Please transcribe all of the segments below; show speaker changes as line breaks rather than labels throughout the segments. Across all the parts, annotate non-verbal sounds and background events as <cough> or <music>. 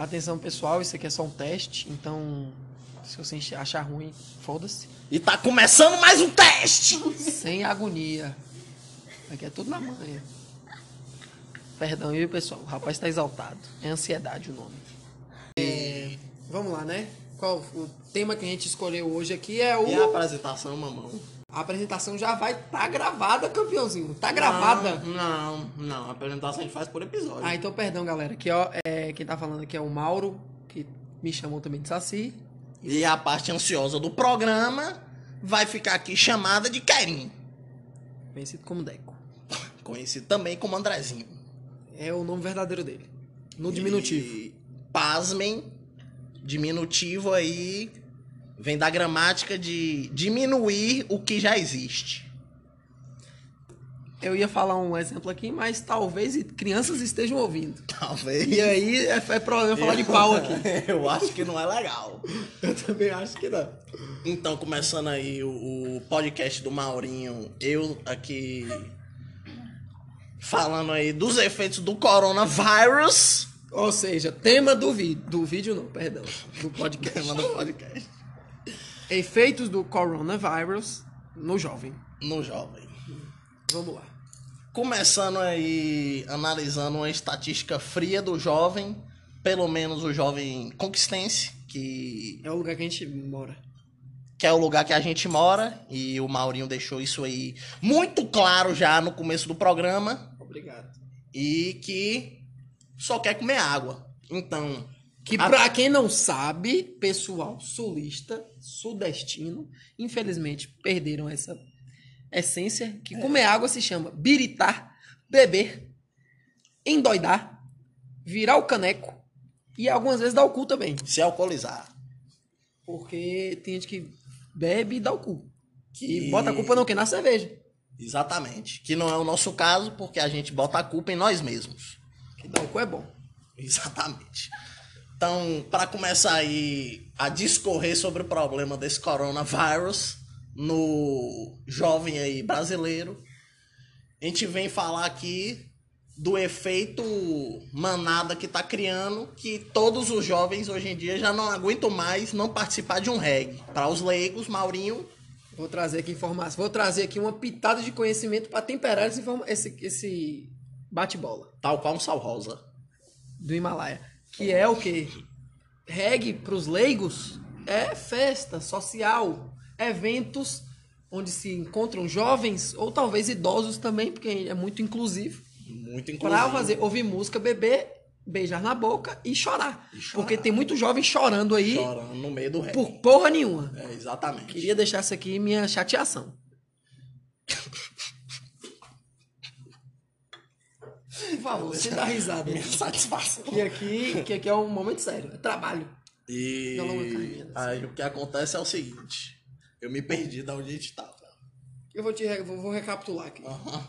Atenção pessoal, isso aqui é só um teste, então se você achar ruim, foda-se.
E tá começando mais um teste!
Sem agonia. Aqui é tudo na manha. Perdão, viu pessoal? O rapaz tá exaltado. É ansiedade o nome. É, vamos lá, né? Qual o tema que a gente escolheu hoje aqui é o.
E a apresentação, mamão?
A apresentação já vai tá gravada, campeãozinho. Tá gravada.
Não, não, não. A apresentação a gente faz por episódio.
Ah, então perdão, galera. Aqui, ó, é, quem tá falando aqui é o Mauro, que me chamou também de Saci.
E a parte ansiosa do programa vai ficar aqui chamada de Kerim.
Conhecido como Deco.
Conhecido também como Andrezinho.
É o nome verdadeiro dele. No diminutivo.
E, pasmem, diminutivo aí vem da gramática de diminuir o que já existe.
Eu ia falar um exemplo aqui, mas talvez crianças estejam ouvindo. <laughs>
Talvez.
E aí é, é problema falar de pau aqui. <laughs>
Eu acho que não é legal.
Eu também acho que não.
Então, começando aí o, o podcast do Maurinho, eu aqui falando aí dos efeitos do coronavírus.
Ou seja, tema do vídeo. Do vídeo não, perdão. Do <laughs> podcast.
Tema do podcast.
Efeitos do coronavírus no jovem.
No jovem.
Vamos lá.
Começando aí, analisando uma estatística fria do jovem, pelo menos o jovem conquistense, que
É o lugar que a gente mora.
que é o lugar que a gente mora, e o Maurinho deixou isso aí muito claro já no começo do programa,
Obrigado.
e que só quer comer água. Então,
Que
A-
pra quem não sabe, pessoal sulista, sudestino, infelizmente perderam essa essência que comer água se chama biritar, beber, endoidar, virar o caneco e algumas vezes dar o cu também.
se alcoolizar.
Porque tem gente que bebe e dá o cu.
Que...
E bota a culpa no que? Na cerveja.
Exatamente. Que não é o nosso caso, porque a gente bota a culpa em nós mesmos.
Que dar o cu é bom.
Exatamente. Então, para começar aí a discorrer sobre o problema desse coronavírus no jovem aí brasileiro, a gente vem falar aqui do efeito manada que tá criando, que todos os jovens hoje em dia já não aguentam mais não participar de um reggae. Para os leigos, Maurinho,
Vou trazer aqui informação. Vou trazer aqui uma pitada de conhecimento para temperar esse, esse, esse bate-bola.
tal qual um sal rosa.
do Himalaia. Que é o quê? Reggae para os leigos é festa social, eventos onde se encontram jovens ou talvez idosos também, porque é muito inclusivo,
Muito
para
inclusive.
fazer ouvir música, beber, beijar na boca e chorar.
E chorar.
Porque tem muito jovem chorando aí
Chorando no meio do reggae.
por porra nenhuma.
É, exatamente.
Queria deixar essa aqui minha chateação. Por favor, você dá risada.
Minha <laughs> satisfação.
Que aqui, que aqui é um momento sério, é trabalho.
E
é assim.
aí o que acontece é o seguinte. Eu me perdi da onde a gente tava.
Eu vou, te, vou, vou recapitular aqui.
Aham.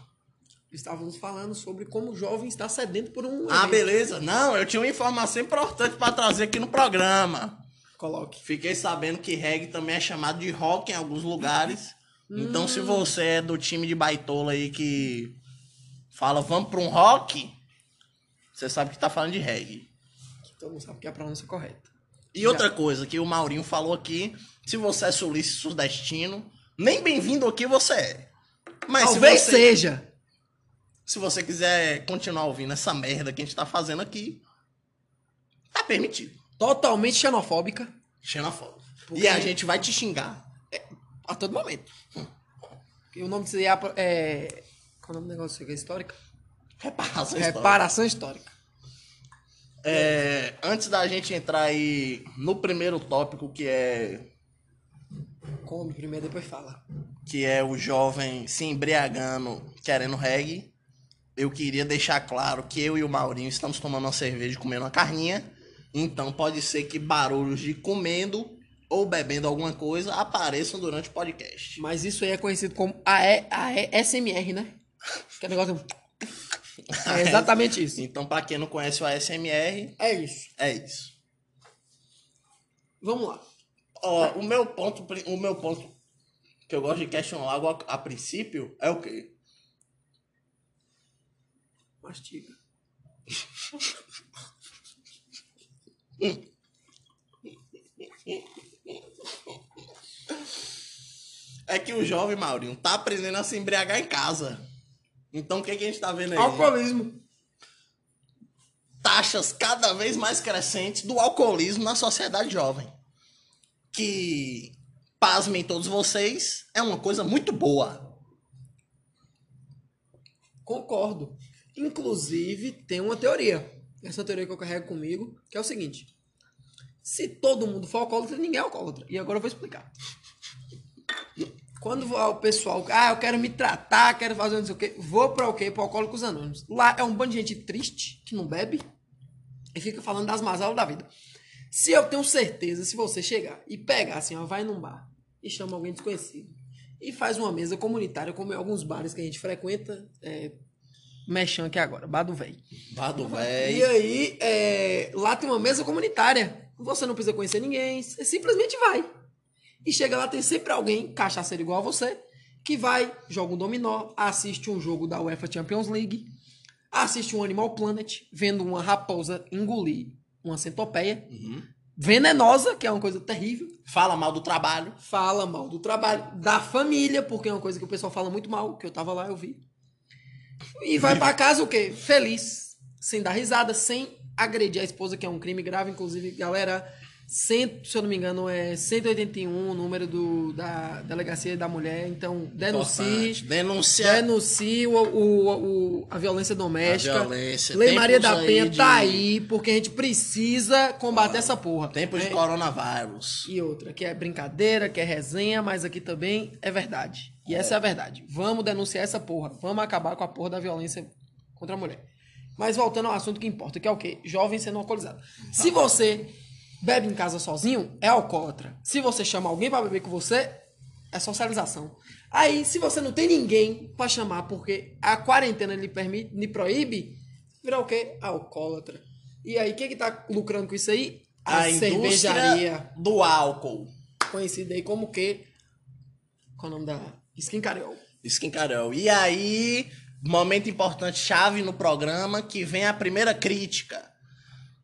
Estávamos falando sobre como o jovem está sedento por um.
Ah,
evento.
beleza. Não, eu tinha uma informação importante pra trazer aqui no programa.
Coloque.
Fiquei sabendo que reggae também é chamado de rock em alguns lugares. Então, se você é do time de baitola aí que fala vamos pra um rock, você sabe que tá falando de reggae.
Todo mundo sabe que é a pronúncia correta.
E outra coisa que o Maurinho falou aqui, se você é sulista sudestino, nem bem-vindo aqui você é. Mas
Talvez
se você,
seja.
se você quiser continuar ouvindo essa merda que a gente tá fazendo aqui, tá permitido.
Totalmente xenofóbica
Xenofóbico.
Porque-
E a gente vai te xingar.
a todo momento. E o nome disso é. é qual é o nome do negócio que é histórica?
Reparação histórica.
Reparação histórica.
É, antes da gente entrar aí no primeiro tópico, que é,
Come primeiro, depois fala.
que é o jovem se embriagando querendo reggae, eu queria deixar claro que eu e o Maurinho estamos tomando uma cerveja e comendo uma carninha. Então pode ser que barulhos de comendo ou bebendo alguma coisa apareçam durante o podcast.
Mas isso aí é conhecido como ASMR, né? Que é negócio. É <laughs> exatamente isso.
Então, para quem não conhece o ASMR,
É isso.
é isso.
Vamos lá.
Ó, o meu ponto, o meu ponto que eu gosto de questionar logo a, a princípio é o quê?
Mastiga.
É que o jovem, Maurinho, tá aprendendo a se embriagar em casa. Então o que, que a gente tá vendo aí?
Alcoolismo.
taxas cada vez mais crescentes do alcoolismo na sociedade jovem. Que, pasmem todos vocês, é uma coisa muito boa.
Concordo. Inclusive, tem uma teoria. Essa teoria que eu carrego comigo, que é o seguinte. Se todo mundo for alcoólatra, ninguém é alcoólatra. E agora eu vou explicar. Quando o pessoal, ah, eu quero me tratar, quero fazer não sei o quê, vou para o quê? Para Alcoólicos Anônimos. Lá é um bando de gente triste, que não bebe, e fica falando das mazelas da vida. Se eu tenho certeza, se você chegar e pegar assim, ó, vai num bar e chama alguém desconhecido e faz uma mesa comunitária, como em alguns bares que a gente frequenta, é, mexão aqui agora, bar do velho.
Vado
E
velho.
aí, é, lá tem uma mesa comunitária. Você não precisa conhecer ninguém, você simplesmente vai. E chega lá, tem sempre alguém, cachaceiro igual a você, que vai, joga um dominó, assiste um jogo da UEFA Champions League, assiste um Animal Planet, vendo uma raposa engolir uma centopeia venenosa, que é uma coisa terrível.
Fala mal do trabalho.
Fala mal do trabalho, da família, porque é uma coisa que o pessoal fala muito mal, que eu tava lá, eu vi. E vai pra casa o quê? Feliz, sem dar risada, sem agredir a esposa, que é um crime grave, inclusive, galera, se eu não me engano, é 181 o número do, da delegacia da mulher, então denuncie.
Denuncia
denuncie o, o, o- a violência doméstica.
A violência.
Lei Maria da Penha
de-
tá aí, porque a gente precisa combater essa porra.
Tempo de
É,
coronavírus.
e outra, que é brincadeira, que é resenha, mas aqui também é verdade. E essa é a verdade. Vamos denunciar essa porra. Vamos acabar com a porra da violência contra a mulher. Mas voltando ao assunto que importa, que é o quê? Jovem sendo alcoolizado. Se você bebe em casa sozinho, é alcoólatra. Se você chama alguém pra beber com você, é socialização. Aí, se você não tem ninguém pra chamar porque a quarentena lhe permite, lhe proíbe, vira o quê? Alcoólatra. E aí, quem que tá lucrando com isso aí?
A, indústria do álcool.
conhecida aí como que qual é o nome da. Skin Carol.
E aí, momento importante, chave no programa, que vem a primeira crítica.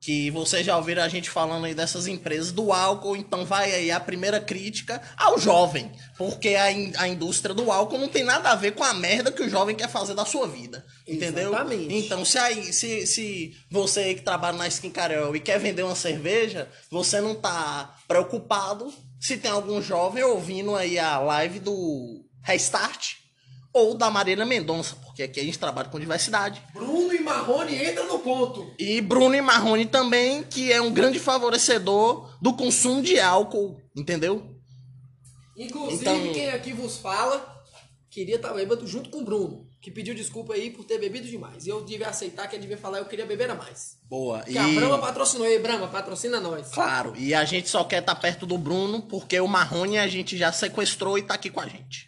Que vocês já ouviram a gente falando aí dessas empresas do álcool, então vai aí a primeira crítica ao jovem. Porque a, in- a indústria do álcool não tem nada a ver com a merda que o jovem quer fazer da sua vida. Entendeu?
Exatamente.
Então, se, aí, se, se você que trabalha na Skin Carol e quer vender uma cerveja, você não tá preocupado se tem algum jovem ouvindo aí a live do Restart ou da Marília Mendonça, porque aqui a gente trabalha com diversidade.
Bruno e Marrone entra no ponto.
E Bruno e Marrone também, que é um grande favorecedor do consumo de álcool, entendeu?
Inclusive,
Então-
quem aqui vos fala queria estar bêbado junto com o Bruno, que pediu desculpa aí por ter bebido demais. E eu devia aceitar que ele devia falar eu queria beber a mais.
Boa.
Que a Brahma patrocinou aí, Brahma, patrocina nós.
Claro, e a gente só quer estar perto do Bruno, porque o Marrone a gente já sequestrou e tá aqui com a gente.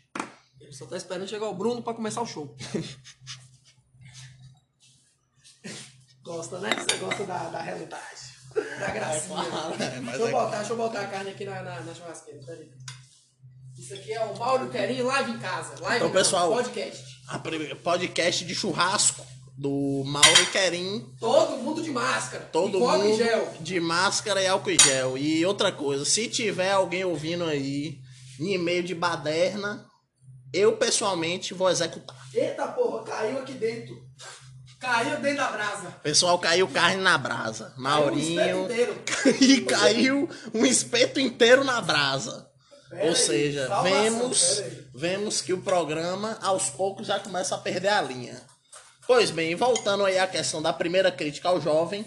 Só tá esperando chegar o Bruno pra começar o show. <laughs> gosta, né? Você gosta da, da realidade. Da gracinha.
É claro, é,
deixa, eu
é-
botar, deixa eu botar a carne aqui na, na, na churrasqueira. Peraí. Isso aqui é o Mauro Querinho live em casa. Live
Então, pessoal-
podcast.
Podcast de churrasco do Mauro Querim.
Todo mundo de máscara.
Todo
e
mundo
gel.
de máscara e álcool em gel. E outra coisa, se tiver alguém ouvindo aí em e-mail de baderna, eu pessoalmente vou executar.
Eita porra, caiu aqui dentro. Caiu dentro da brasa.
Pessoal, caiu carne na brasa. Maurinho. <laughs> E caiu um espeto inteiro na brasa.
Pera
Ou
aí,
seja,
salvação,
vemos, vemos que o programa aos poucos já começa a perder a linha. Pois bem, voltando aí à questão da primeira crítica ao jovem,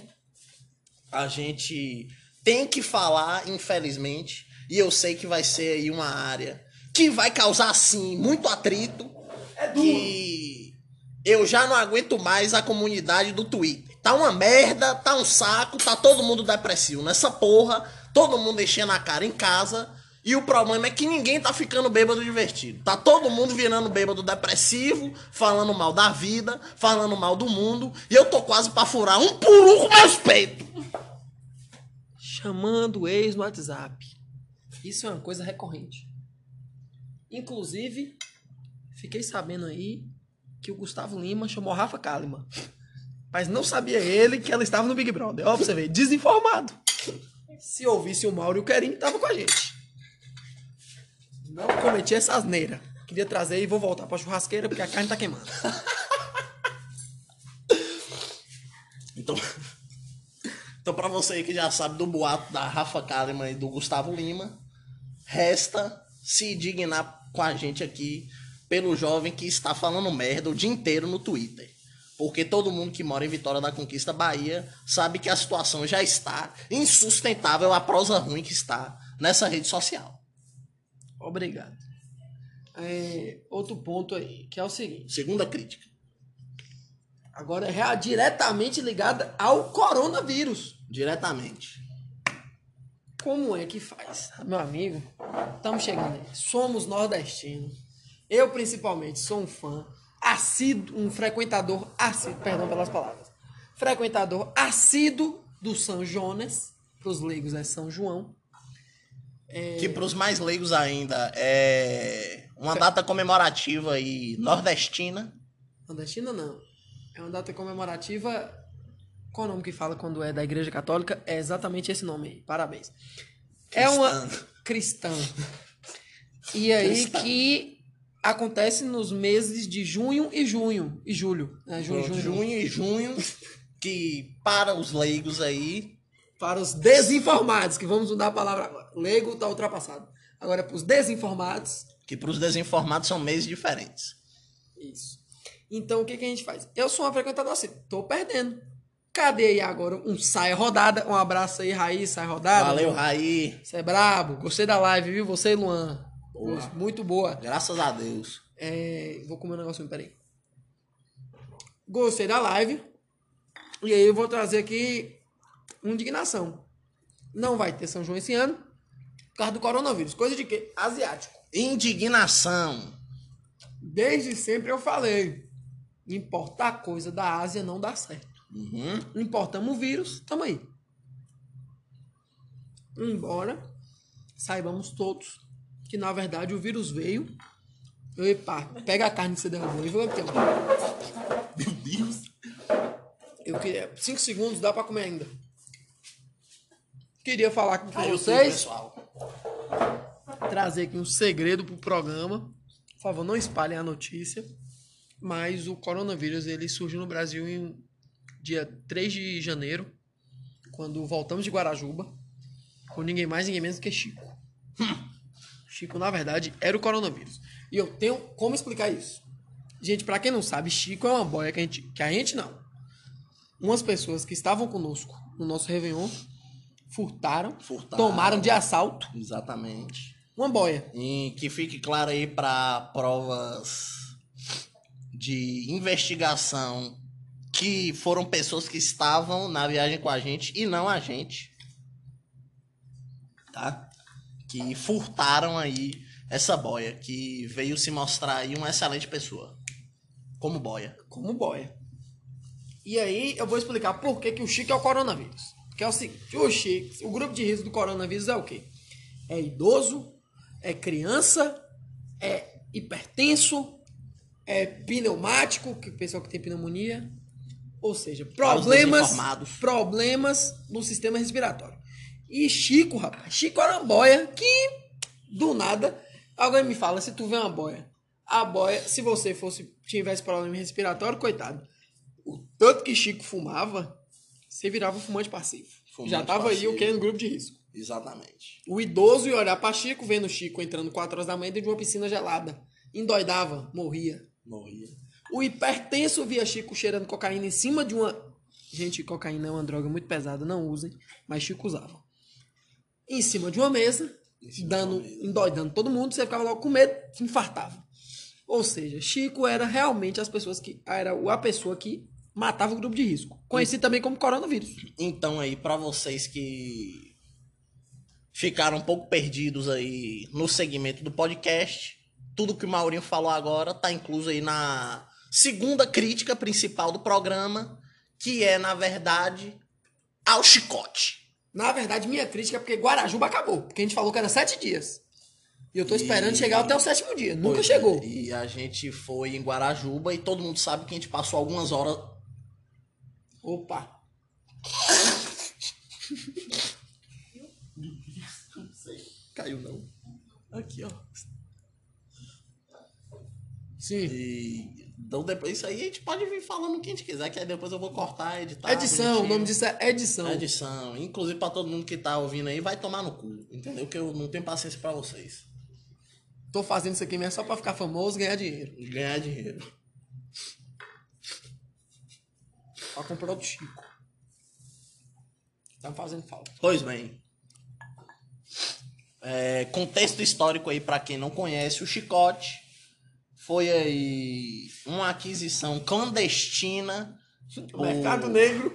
a gente tem que falar, infelizmente, e eu sei que vai ser aí uma área que vai causar sim muito atrito,
É duro.
que eu já não aguento mais a comunidade do Twitter. Tá uma merda, tá um saco, tá todo mundo depressivo nessa porra, todo mundo enchendo a cara em casa. E o problema é que ninguém tá ficando bêbado divertido. Tá todo mundo virando bêbado depressivo, falando mal da vida, falando mal do mundo. E eu tô quase pra furar um puru com meus peitos.
chamando o ex no WhatsApp. Isso é uma coisa recorrente. Inclusive, fiquei sabendo aí que o Gustavo Lima chamou Rafa Kalimann. Mas não sabia ele que ela estava no Big Brother. Ó, pra você ver, desinformado. se ouvisse o Mauro e o Querinho, tava com a gente. Não cometi essa asneira. Queria trazer e vou voltar pra churrasqueira porque a carne tá queimando. <laughs>
Então, então para você aí que já sabe do boato da Rafa Kalimann e do Gustavo Lima, resta se dignar com a gente aqui pelo jovem que está falando merda o dia inteiro no Twitter. Porque todo mundo que mora em Vitória da Conquista, Bahia, sabe que a situação já está insustentável, a prosa ruim que está nessa rede social.
Obrigado. É, outro ponto aí, que é o seguinte.
Segunda crítica.
Agora é diretamente ligada ao coronavírus.
Diretamente.
Como é que faz? Meu amigo, estamos chegando aí. Somos nordestinos. Eu, principalmente, sou um fã assíduo, um frequentador assíduo, perdão pelas palavras, frequentador assíduo do São Jonas, para os leigos é São João.
É... Que para os mais leigos ainda é uma data comemorativa e nordestina.
Nordestina não. É uma data comemorativa. Qual o nome que fala quando é da Igreja Católica? É exatamente esse nome aí. Parabéns. Cristã. É uma cristã. E aí cristã. que acontece nos meses de junho e junho e julho.
Né? Junho, junho, junho e junho, que para os leigos aí.
Para os desinformados, que vamos mudar a palavra agora. Leigo está ultrapassado. Agora, para os desinformados.
Que para os desinformados são meses diferentes.
Isso. Então, o que, que a gente faz? Eu sou uma frequentadora assim, tô perdendo. Cadê aí agora um Sai Rodada? Um abraço aí, Raí, Sai Rodada.
Valeu, Raí.
Você é brabo. Gostei da live, viu? Você e Luan. Boa. Muito boa.
Graças a Deus.
É, vou comer um negocinho, peraí. Gostei da live. E aí eu vou trazer aqui indignação. Não vai ter São João esse ano por causa do coronavírus. Coisa de quê? Asiático.
Indignação.
Desde sempre eu falei. Importar coisa da Ásia não dá certo.
Uhum.
Importamos o vírus, tamo aí. Embora saibamos todos que na verdade o vírus veio. Epa, pega a carne que você derrubou e vou aqui.
Meu Deus!
Eu queria. Cinco segundos, dá pra comer ainda. Queria falar com Aí vocês. pessoal. Trazer aqui um segredo pro programa. Por favor, não espalhem a notícia. Mas o coronavírus ele surgiu no Brasil em dia 3 de janeiro, quando voltamos de Guarajuba, com ninguém mais, ninguém menos que Chico. Chico, na verdade, era o coronavírus. E eu tenho como explicar isso. Gente, para quem não sabe, Chico é uma boia que a gente, que a gente não. Umas pessoas que estavam conosco no nosso Réveillon furtaram, furtaram tomaram de assalto.
Exatamente.
Uma boia.
E que fique claro aí para provas de investigação que foram pessoas que estavam na viagem com a gente e não a gente. Tá? que furtaram aí essa boia, que veio se mostrar aí uma excelente pessoa. Como boia.
Como boia. E aí eu vou explicar por que, que o Chico é o coronavírus. Que é o seguinte, o Chico, o grupo de risco do coronavírus é o quê? É idoso, é criança, é hipertenso, é pneumático, que pessoal que tem pneumonia, ou seja, problemas, problemas no sistema respiratório. E Chico, rapaz, Chico era uma boia que, do nada, alguém me fala, se tu vê uma boia, a boia, se você fosse, tivesse problema respiratório, coitado, o tanto que Chico fumava, você virava um fumante passivo. Fumante Já tava passivo. aí o que no grupo de risco.
Exatamente.
O idoso ia olhar pra Chico, vendo Chico entrando 4 horas da manhã dentro de uma piscina gelada. Endoidava, morria.
Morria.
O hipertenso via Chico cheirando cocaína em cima de uma. Gente, cocaína é uma droga muito pesada, não usem, mas Chico usava em cima de uma mesa, dando, mesa. endoidando todo mundo, você ficava logo com medo, se infartava. Ou seja, Chico era realmente as pessoas que era a pessoa que matava o grupo de risco, conhecido também como coronavírus.
Então aí para vocês que ficaram um pouco perdidos aí no segmento do podcast, tudo que o Maurinho falou agora tá incluso aí na segunda crítica principal do programa, que é na verdade ao chicote.
Na verdade, minha crítica é porque Guarajuba acabou. Porque a gente falou que era sete dias. E eu tô esperando e... chegar até o sétimo dia. Nunca pois é, chegou.
E a gente foi em Guarajuba e todo mundo sabe que a gente passou algumas horas.
Opa!
caiu não. Aqui, ó.
Sim.
E então depois isso aí a gente pode vir falando o que a gente quiser, que aí depois eu vou cortar, editar.
edição, o nome disso é edição.
Edição. Inclusive pra todo mundo que tá ouvindo aí, vai tomar no cu. Entendeu? Que eu não tenho paciência pra vocês.
Tô fazendo isso aqui mesmo só pra ficar famoso e ganhar dinheiro.
Ganhar dinheiro.
Pra comprar o Chico. Tá fazendo falta.
Pois bem. É, contexto histórico aí pra quem não conhece, o Chicote foi aí uma aquisição clandestina
O <laughs> mercado negro.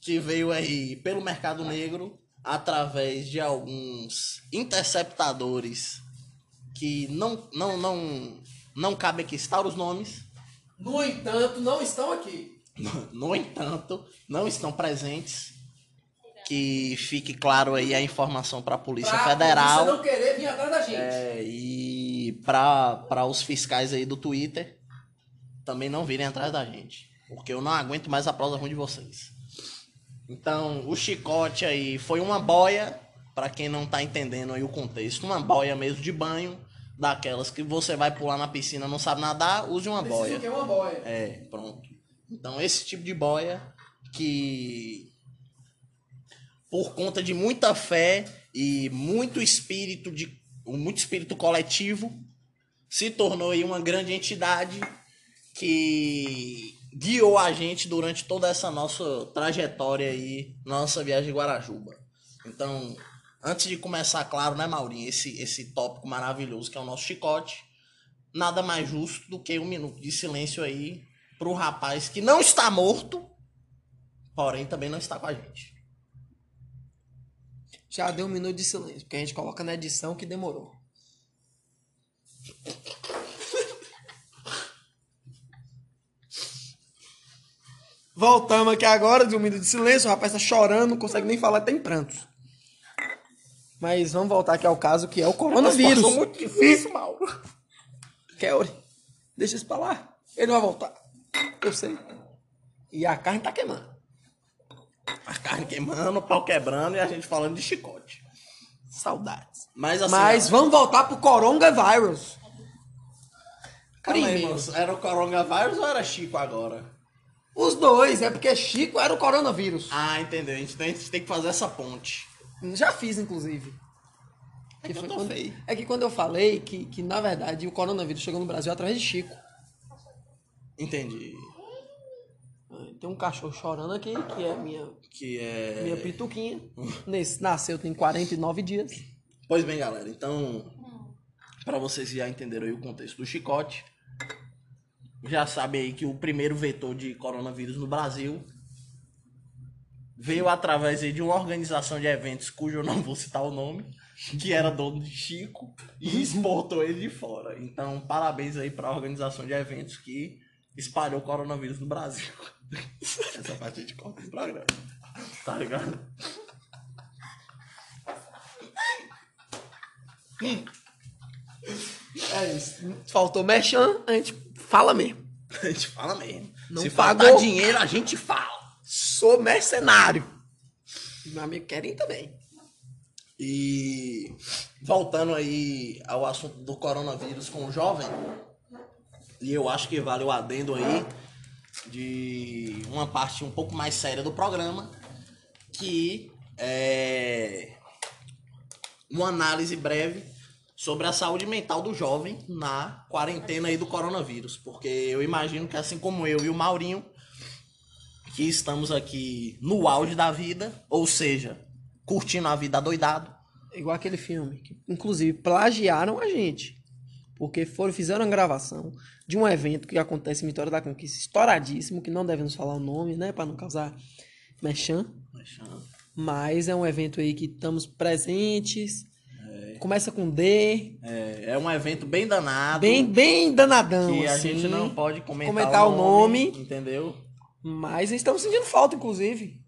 que veio aí pelo mercado negro através de alguns interceptadores que não não não não cabe aqui citar os nomes.
No entanto, não estão aqui. <laughs>
No entanto, não estão presentes. Que fique claro aí a informação para a Polícia
Pra
Federal.
polícia não querer vir atrás da gente.
É, e para os fiscais aí do Twitter também não virem atrás da gente. Porque eu não aguento mais a prosa ruim de vocês. Então, o chicote aí foi uma boia, para quem não tá entendendo aí o contexto, uma boia mesmo de banho, daquelas que você vai pular na piscina, não sabe nadar, use uma
Preciso
boia.
que é uma boia.
É, pronto. Então, esse tipo de boia que, por conta de muita fé e muito espírito de muito espírito coletivo, se tornou aí uma grande entidade que guiou a gente durante toda essa nossa trajetória aí, nossa viagem Guarajuba. Então, antes de começar, claro, né, Maurinho, esse, esse tópico maravilhoso que é o nosso chicote, nada mais justo do que um minuto de silêncio aí pro rapaz que não está morto, porém também não está com a gente.
Já deu um minuto de silêncio, porque a gente coloca na edição que demorou. <laughs> Voltamos aqui agora de um minuto de silêncio. O rapaz tá chorando, não consegue nem falar, tem prantos. Mas vamos voltar aqui ao caso que é o coronavírus.
Passou muito difícil, Mauro.
Kelly, deixa isso pra lá. Ele vai voltar. Eu sei. E a carne tá queimando.
A carne queimando, o pau quebrando e a gente falando de chicote.
Saudades.
Mas assim.
Mas vamos voltar pro coronavírus.
calma aí,
Primeiro.
moço. Era o coronavírus ou era Chico agora?
Os dois, é porque Chico era o coronavírus.
Ah, entendeu. A gente tem, a gente tem que fazer essa ponte.
Já fiz, inclusive.
É que eu tô
quando,
feio.
é que quando eu falei que, que, na verdade, o coronavírus chegou no Brasil através de Chico.
Entendi.
Tem um cachorro chorando aqui, que é minha,
Que é.
minha pituquinha. Nesse, nasceu tem 49 dias.
Pois bem, galera, então, para vocês já entenderam aí o contexto do chicote, já sabem aí que o primeiro vetor de coronavírus no Brasil veio através aí de uma organização de eventos cujo eu não vou citar o nome, que era dono de Chico e exportou ele de fora. Então, parabéns aí para a organização de eventos que espalhou o coronavírus no Brasil. <laughs> Essa parte a gente corta do programa. Tá ligado?
É isso. Faltou mexan, a gente fala mesmo.
A gente fala mesmo.
Não
Se
pagou.
faltar dinheiro, a gente fala.
Sou mercenário. Meu amigo querem também.
E voltando aí ao assunto do coronavírus com o jovem, e eu acho que vale o adendo aí de uma parte um pouco mais séria do programa, que é uma análise breve sobre a saúde mental do jovem na quarentena aí do coronavírus, porque eu imagino que assim como eu e o Maurinho, que estamos aqui no auge da vida, ou seja, curtindo a vida doidado,
Igual aquele filme. Que, inclusive, plagiaram a gente. Porque foram, fizeram uma gravação de um evento que acontece em Vitória da Conquista, estouradíssimo, que não devemos falar o nome, né? Pra não causar mechan. Mas é um evento aí que estamos presentes. Começa com D.
É, é um evento bem danado.
Bem, bem danadão.
que a
assim.
gente não pode comentar,
comentar
o,
o
nome,
nome.
Entendeu?
Mas estamos sentindo falta, inclusive.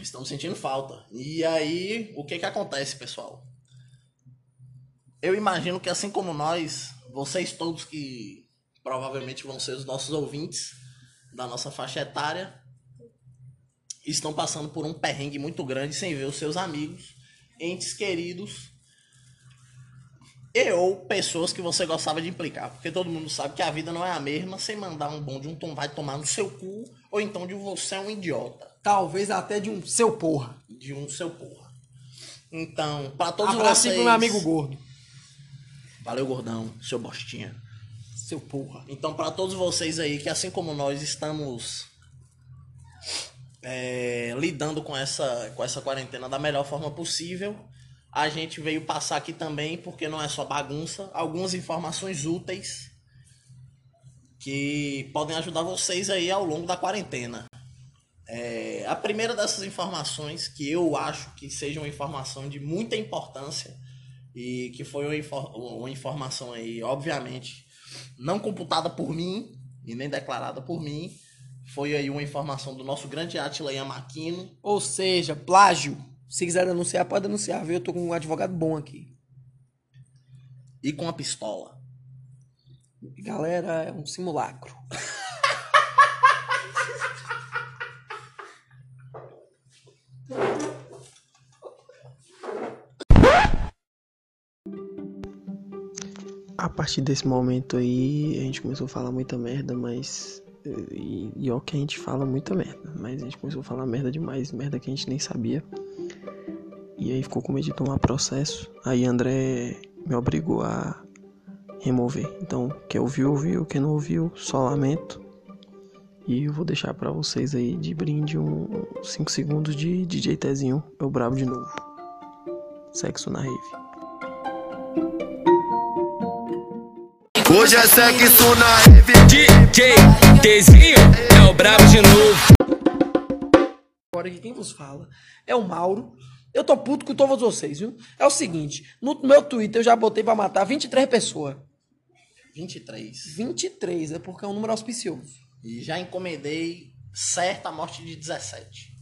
Estamos sentindo falta. E aí, o que que acontece, pessoal? Eu imagino que assim como nós, vocês todos que provavelmente vão ser os nossos ouvintes da nossa faixa etária, estão passando por um perrengue muito grande sem ver os seus amigos entes queridos e ou pessoas que você gostava de implicar. Porque todo mundo sabe que a vida não é a mesma sem mandar um bom de um tom vai tomar no seu cu ou então de você é um idiota.
Talvez até de um seu porra.
De um seu porra. Então, para todos
Abraço
vocês...
pro meu amigo gordo.
Valeu, gordão, seu bostinha.
Seu porra.
Então, para todos vocês aí que, assim como nós, estamos é, lidando com essa, com essa quarentena da melhor forma possível, a gente veio passar aqui também, porque não é só bagunça, algumas informações úteis que podem ajudar vocês aí ao longo da quarentena. É, a primeira dessas informações, que eu acho que seja uma informação de muita importância, e que foi uma, infor uma informação aí, obviamente, não computada por mim e nem declarada por mim, foi aí uma informação do nosso grande Atila Yamaquino.
Ou seja, plágio. Se quiser denunciar, pode denunciar, viu? Eu tô com um advogado bom aqui.
E com a pistola.
Galera, é um simulacro. <laughs> partir desse momento aí, a gente começou a falar muita merda, mas. E, e ó, que a gente fala muita merda, mas a gente começou a falar merda demais, merda que a gente nem sabia. E aí ficou com medo de tomar processo. Aí André me obrigou a remover. Então, quem ouviu, ouviu. Quem não ouviu, só lamento. E eu vou deixar para vocês aí de brinde um 5 segundos de DJ Tezinho, eu brabo de novo. Sexo na rave.
Hoje é sexo na rave.
DJ Tezinho é o brabo de novo.
Agora aqui quem vos fala é o Mauro. Eu tô puto com todos vocês, viu? É o seguinte, no meu Twitter eu já botei pra matar 23 pessoas.
23.
23, é porque é um número auspicioso.
E já encomendei certa morte de 17.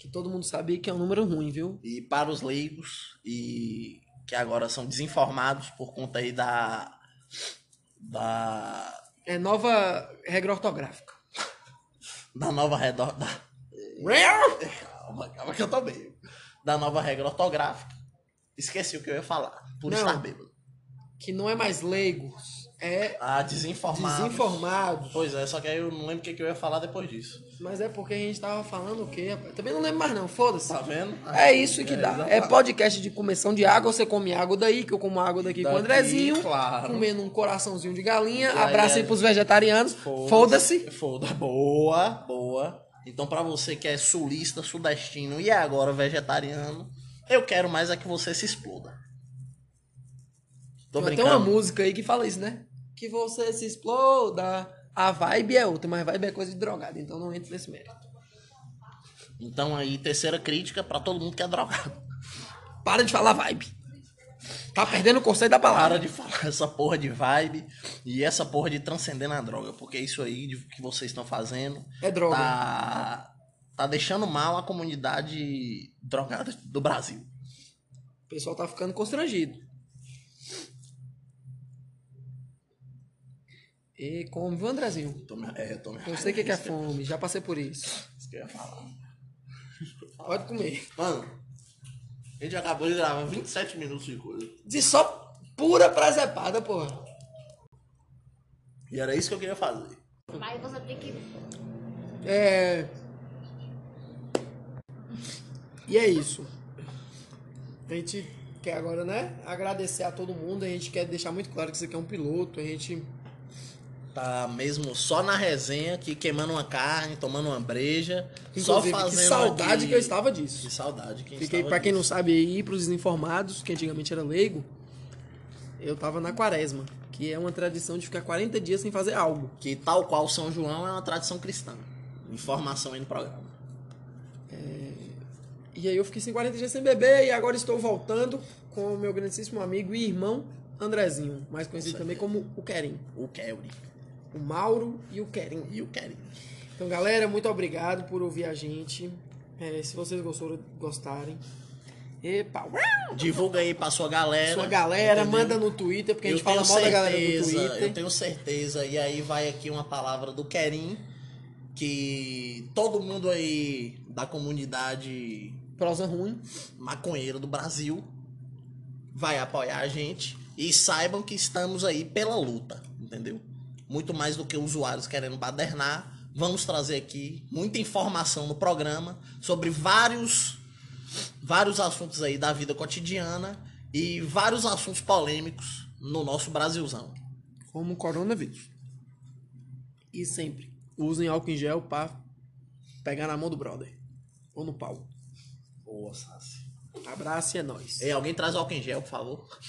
Que todo mundo sabe que é um número ruim, viu?
E para os leigos e que agora são desinformados por conta aí da da
É nova regra ortográfica.
da nova redor da calma, calma que eu tô meio da nova regra ortográfica. Esqueci o que eu ia falar, por
Não.
estar bêbado.
Que não é mais leigos, é
Ah, desinformados.
desinformados.
Pois é, só que aí eu não lembro o que, que eu ia falar depois disso.
Mas é porque a gente tava falando o quê, rapaz? Também não lembro mais não, foda-se.
Tá vendo?
É isso que dá. É
exatamente.
podcast de comissão de água, você come água daí, que eu como água daqui, com o
Daqui,
Andrezinho.
claro.
Comendo um coraçãozinho de galinha.
aí
Abraço aí
é-
pros vegetarianos. Foda-se.
Foda. Boa, boa. Então, pra você que é sulista, sudestino e agora vegetariano, eu quero mais é que você se exploda. Tô
Tem
brincando.
uma música aí que fala isso, né? Que você se exploda. A vibe é outra, mas vibe é coisa de drogado, então não entra nesse mérito.
Então aí, terceira crítica pra todo mundo que é drogado.
Para de falar vibe. Tá perdendo o conceito da
Para
palavra.
de falar <laughs> essa porra de vibe e essa porra de transcender na droga, porque isso aí que vocês estão fazendo
É droga.
tá, tá deixando mal a comunidade drogada do Brasil.
O pessoal tá ficando constrangido. E come, viu, Andrezinho?
Tô me- é, eu tô me-
Eu sei o que que é fome, já passei por isso.
Isso que eu ia falar. <laughs>
Pode comer.
Mano, a gente acabou de gravar 27 minutos de coisa.
De só pura presepada, porra.
E era isso que eu queria fazer.
Mas você tem que.
É. E é isso. A gente quer agora, né? Agradecer a todo mundo. A gente quer deixar muito claro que isso aqui é um piloto. A gente.
Tá mesmo só na resenha aqui, queimando uma carne, tomando uma breja. só
Inclusive,
fazendo.
que saudade
aqui-
que eu estava disso.
Que saudade. Quem
Fiquei,
estava
pra quem não sabe aí, pros desinformados, que antigamente era leigo, eu tava na quaresma, que é uma tradição de ficar 40 dias sem fazer algo.
Que tal qual São João é uma tradição cristã. Informação aí no programa.
E aí eu fiquei sem 40 dias sem beber e agora estou voltando com o meu grandíssimo amigo e irmão Andrezinho, mais conhecido também como o Querim.
O Kelly.
O Mauro e o Querim.
E o Kelly.
Então, galera, muito obrigado por ouvir a gente. É, se vocês gostou, gostarem. Epa, uau!
Divulga aí pra sua galera.
sua galera,
entendeu?
manda no Twitter, porque a gente
eu
fala mal da galera do
certeza,
Twitter.
Eu tenho certeza. E aí vai aqui uma palavra do Kerim, que todo mundo aí da comunidade
Prosa ruim.
maconheiro do Brasil vai apoiar a gente e saibam que estamos aí pela luta, entendeu? Muito mais do que usuários querendo badernar, vamos trazer aqui muita informação no programa sobre vários vários assuntos aí da vida cotidiana e vários assuntos polêmicos no nosso Brasilzão.
Como o coronavírus. E sempre usem álcool em gel pra pegar na mão do brother. Ou no pau.
Boa, Sassi.
Abraço e é nóis.
Ei, alguém traz álcool em gel, por favor.